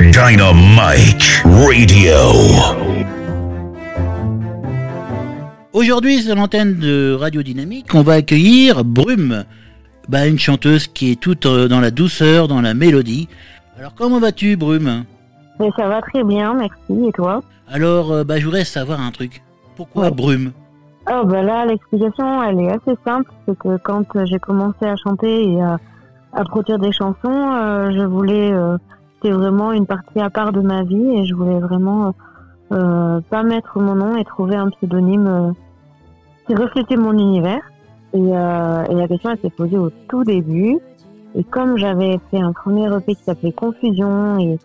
Dynamite Radio. Aujourd'hui, sur l'antenne de Radio Dynamique, on va accueillir Brume, bah, une chanteuse qui est toute euh, dans la douceur, dans la mélodie. Alors, comment vas-tu, Brume? Mais ça va très bien, merci. Et toi? Alors, euh, bah, je voudrais savoir un truc. Pourquoi Ouais. Brume? Oh, bah là, l'explication, elle est assez simple. C'est que quand euh, j'ai commencé à chanter et à, à produire des chansons, euh, je voulais. euh, C'était vraiment une partie à part de ma vie et je voulais vraiment euh, pas mettre mon nom et trouver un pseudonyme qui reflétait mon univers. Et, et la question, s'est posée au tout début. Et comme j'avais fait un premier EP qui s'appelait Confusion et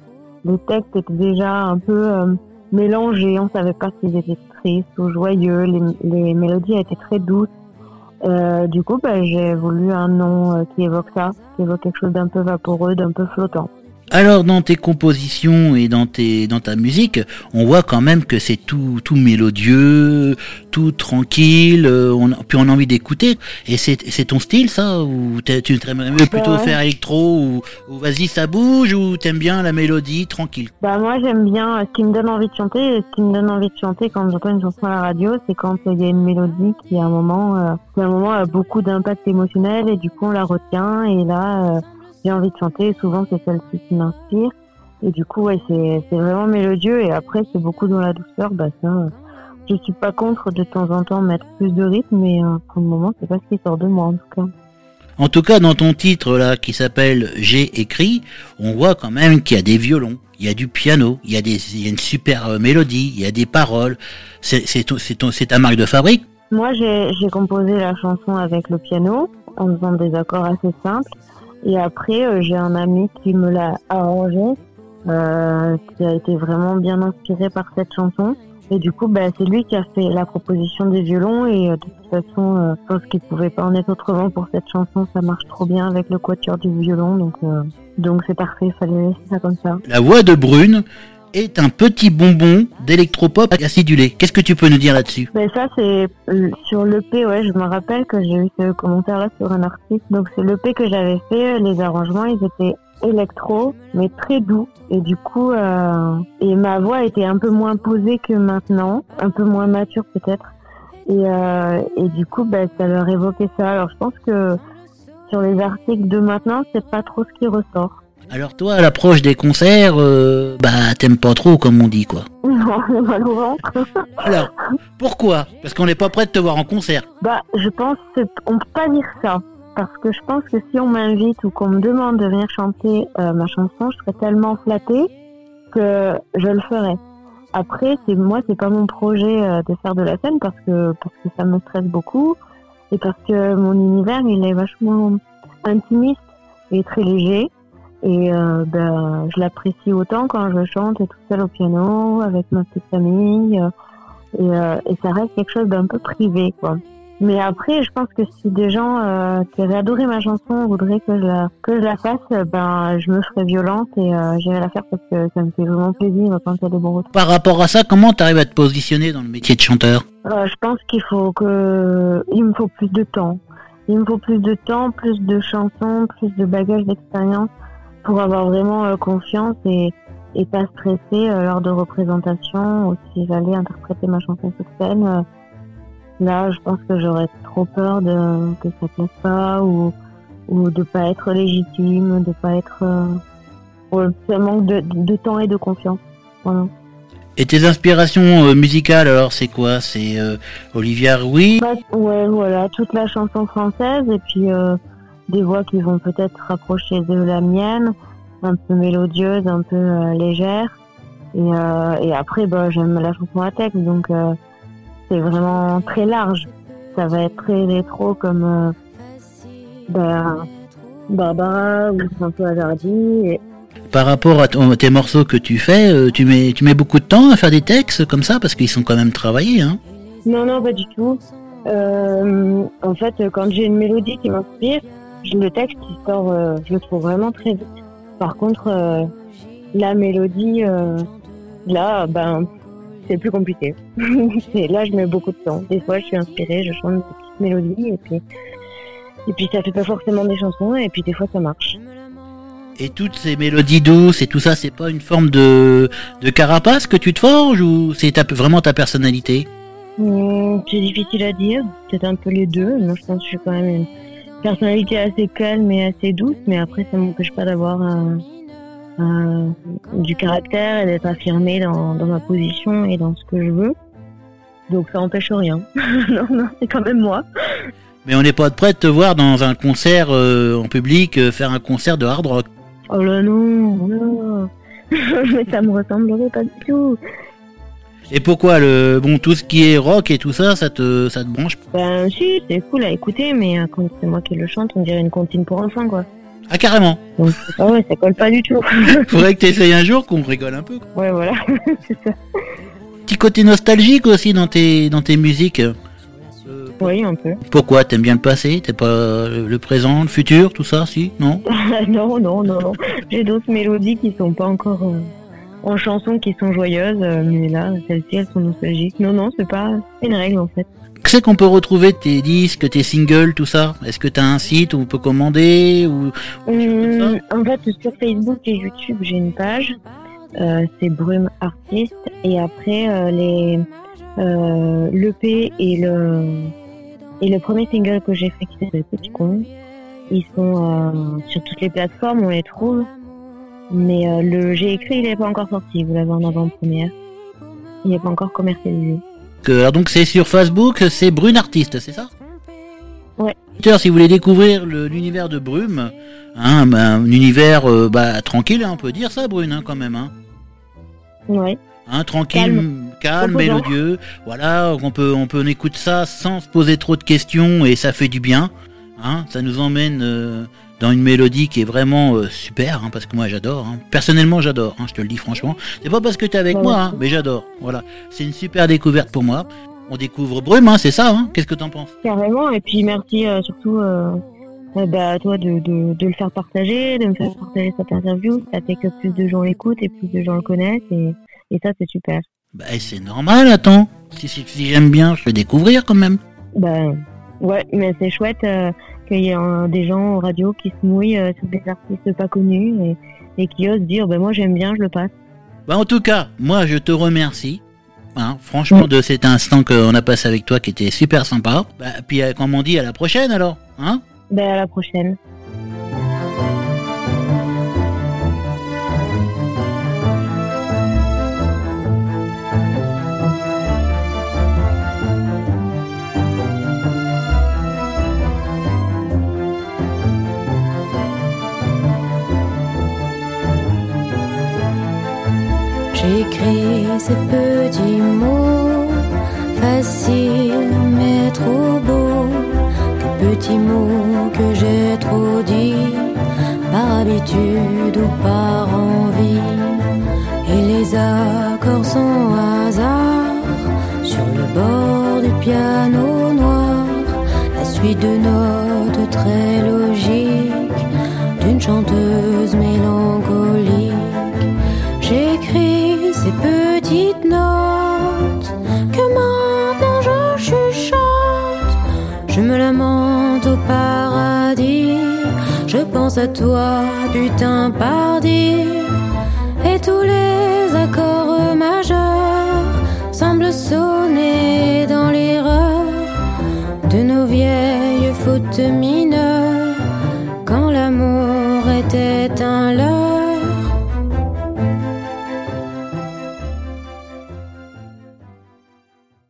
le texte était déjà un peu euh, mélangés, on savait pas s'ils étaient tristes ou joyeux, les, les mélodies étaient très douces. Euh, du coup, bah, j'ai voulu un nom euh, qui évoque ça, qui évoque quelque chose d'un peu vaporeux, d'un peu flottant. Alors, dans tes compositions et dans, tes, dans ta musique, on voit quand même que c'est tout, tout mélodieux, tout tranquille, euh, on, puis on a envie d'écouter. Et c'est c'est ton style, ça Ou tu aimerais mieux plutôt Ouais. faire électro Ou, ou vas-y, ça bouge Ou t'aimes bien la mélodie tranquille? Bah moi j'aime bien euh, ce qui me donne envie de chanter et ce qui me donne envie de chanter quand j'entends une chanson à la radio, c'est quand euh, il y a une mélodie qui à un moment, euh, qui à un moment a beaucoup d'impact émotionnel et du coup on la retient et là euh, j'ai envie de chanter. Souvent c'est celle-ci qui m'inspire et du coup ouais c'est c'est vraiment mélodieux et après c'est beaucoup dans la douceur. Bah ça, euh, je suis pas contre de temps en temps mettre plus de rythme mais euh, pour le moment c'est pas ce qui sort de moi en tout cas. En tout cas, dans ton titre là, qui s'appelle J'ai écrit, on voit quand même qu'il y a des violons, il y a du piano, il y a, des, il y a une super euh, mélodie, il y a des paroles. C'est c'est ton- c'est ton- c'est ta marque de fabrique? Moi, j'ai j'ai composé la chanson avec le piano, en faisant des accords assez simples. Et après, euh, j'ai un ami qui me l'a arrangé, euh, qui a été vraiment bien inspiré par cette chanson. Et du coup, bah, c'est lui qui a fait la proposition des violons. Et euh, de toute façon, euh, je pense qu'il pouvait pas en être autrement pour cette chanson. Ça marche trop bien avec le quatuor du violon. Donc, donc c'est parfait. Fallait laisser ça comme ça. La voix de Brune est un petit bonbon d'électropop acidulé. Qu'est-ce que tu peux nous dire là-dessus? Mais ça, c'est euh, sur l'EP, ouais, je me rappelle que j'ai eu ce commentaire-là sur un article. Donc, c'est l'EP que j'avais fait, les arrangements, ils étaient électro, mais très doux. Et du coup, euh, et ma voix était un peu moins posée que maintenant, un peu moins mature peut-être. Et, euh, et du coup, bah, ça leur évoquait ça. Alors, je pense que sur les articles de maintenant, c'est pas trop ce qui ressort. Alors toi, à l'approche des concerts, euh, bah t'aimes pas trop comme on dit quoi. Non, j'ai mal au ventre. Alors, pourquoi? Parce qu'on n'est pas prêt de te voir en concert. Bah, je pense que on peut pas dire ça parce que je pense que si on m'invite ou qu'on me demande de venir chanter euh, ma chanson, je serais tellement flattée que je le ferais. Après, c'est moi, c'est pas mon projet euh, de faire de la scène parce que parce que ça me stresse beaucoup et parce que mon univers il est vachement intimiste et très léger et euh, ben, je l'apprécie autant quand je chante et tout seul au piano avec ma petite famille euh, et, euh, et ça reste quelque chose d'un peu privé quoi. Mais après, je pense que si des gens euh, qui avaient adoré ma chanson voudraient que je la, que je la fasse, ben je me ferais violente et euh, j'irai la faire parce que ça me fait vraiment plaisir quand il y a des bons retours. Par rapport à ça, comment t'arrives à te positionner dans le métier de chanteur? Euh, je pense qu'il faut que il me faut plus de temps. Il me faut plus de temps, plus de chansons, plus de bagages d'expérience pour avoir vraiment euh, confiance et, et pas stresser euh, lors de représentations ou si j'allais interpréter ma chanson sur scène. euh, là, je pense que j'aurais trop peur de que ça plaise pas ou ou de pas être légitime, de pas être euh, un manque de, de temps et de confiance. Voilà. Et tes inspirations euh, musicales, alors c'est quoi? C'est euh, Olivia Rouy Bah, ouais, voilà, toute la chanson française et puis des voix qui vont peut-être rapprocher de la mienne, un peu mélodieuse, un peu euh, légère. Et, euh, et après, bah, j'aime la chanson à texte, donc euh, c'est vraiment très large. Ça va être très rétro comme bah, Barbara ou François Hardy. Et... Par rapport à, ton- tes morceaux que tu fais, tu mets, tu mets beaucoup de temps à faire des textes comme ça parce qu'ils sont quand même travaillés. Hein? Non, non, pas du tout. En fait, quand j'ai une mélodie qui m'inspire, le texte il sort, euh, je le trouve vraiment très vite. Par contre, euh, la mélodie, euh, là, ben, c'est plus compliqué. Et là, je mets beaucoup de temps. Des fois, je suis inspirée, je chante une petite mélodie et puis, Et puis ça fait pas forcément des chansons, et puis des fois ça marche. Et toutes ces mélodies douces et tout ça, c'est pas une forme de, de carapace que tu te forges ou c'est ta- vraiment ta personnalité? Hum, c'est difficile à dire, peut-être un peu les deux. Moi je pense que j'ai quand même une personnalité assez calme et assez douce, mais après ça m'empêche pas d'avoir du caractère et d'être affirmée dans, dans ma position et dans ce que je veux. Donc ça empêche rien. non, non, c'est quand même moi. Mais on n'est pas prêt de te voir dans un concert euh, en public, euh, faire un concert de hard rock. Oh là non, non. mais ça me ressemblerait pas du tout. Et pourquoi le bon tout ce qui est rock et tout ça, ça te ça te branche Ben si, c'est cool à écouter, mais euh, quand c'est moi qui le chante, on dirait une comptine pour enfants, quoi. Ah carrément. Donc ah ouais, ça colle pas du tout. Faudrait que tu essayes un jour qu'on rigole un peu. ouais, voilà, c'est ça. Petit côté nostalgique aussi dans tes dans tes musiques. Euh, Oui, un peu. pourquoi? T'aimes bien le passé? T'es pas le le présent, le futur, tout ça, si? Non? Non, non, non, non. J'ai d'autres mélodies qui sont pas encore euh, en chansons qui sont joyeuses, euh, mais là, celles-ci, elles sont nostalgiques. Non, non, c'est pas c'est une règle en fait. C'est qu'on peut retrouver tes disques, tes singles, tout ça? Est-ce que t'as un site où on peut commander ou Hum, en fait, sur Facebook et YouTube, j'ai une page. Euh, c'est Brume Artiste. Et après, euh, les euh, l'EP et le et le premier single que j'ai fait qui s'appelle Petit Con, ils sont euh, sur toutes les plateformes, on les trouve. Mais euh, le j'ai écrit, il n'est pas encore sorti. Vous l'avez en avant-première. Il n'est pas encore commercialisé. Alors donc c'est sur Facebook, c'est Brune Artiste, c'est ça? Ouais. Si vous voulez découvrir l'univers de Brume, hein, bah, un univers euh, bah, tranquille, hein, on peut dire ça, Brune, hein, quand même. Hein. Ouais. Hein, tranquille, Calme. mélodieux. Voilà, on peut, on peut on écoute ça sans se poser trop de questions et ça fait du bien. Hein, ça nous emmène euh, dans une mélodie qui est vraiment euh, super, hein, parce que moi j'adore. Hein. Personnellement, j'adore. Hein, je te le dis franchement. C'est pas parce que t'es avec Ouais, moi, hein, mais j'adore. Voilà, c'est une super découverte pour moi. On découvre Brume, hein, c'est ça. Hein Qu'est-ce que t'en penses? Carrément, et puis merci euh, surtout euh, bah, à toi de, de, de le faire partager, de me faire partager cette interview. Ça fait que plus de gens l'écoutent et plus de gens le connaissent, et, et ça c'est super. Bah, c'est normal. Attends, si, si, si j'aime bien, je vais découvrir quand même. Ben, ouais, mais c'est chouette euh, qu'il y ait des gens en radio qui se mouillent euh, sur des artistes pas connus et, et qui osent dire ben moi j'aime bien, je le passe. Bah, en tout cas, moi je te remercie. Hein, franchement, de cet instant qu'on a passé avec toi qui était super sympa. Bah, puis, euh, comme on dit, à la prochaine alors. Hein? Ben à la prochaine. J'écris ces petits mots faciles mais trop beaux, des petits mots que j'ai trop dit par habitude ou par envie. Et les accords sont hasard sur le bord du piano noir, la suite de notes très logiques d'une chanteuse ces petites notes que maintenant je chuchote. Je me lamente au paradis. Je pense à toi, putain, pardi.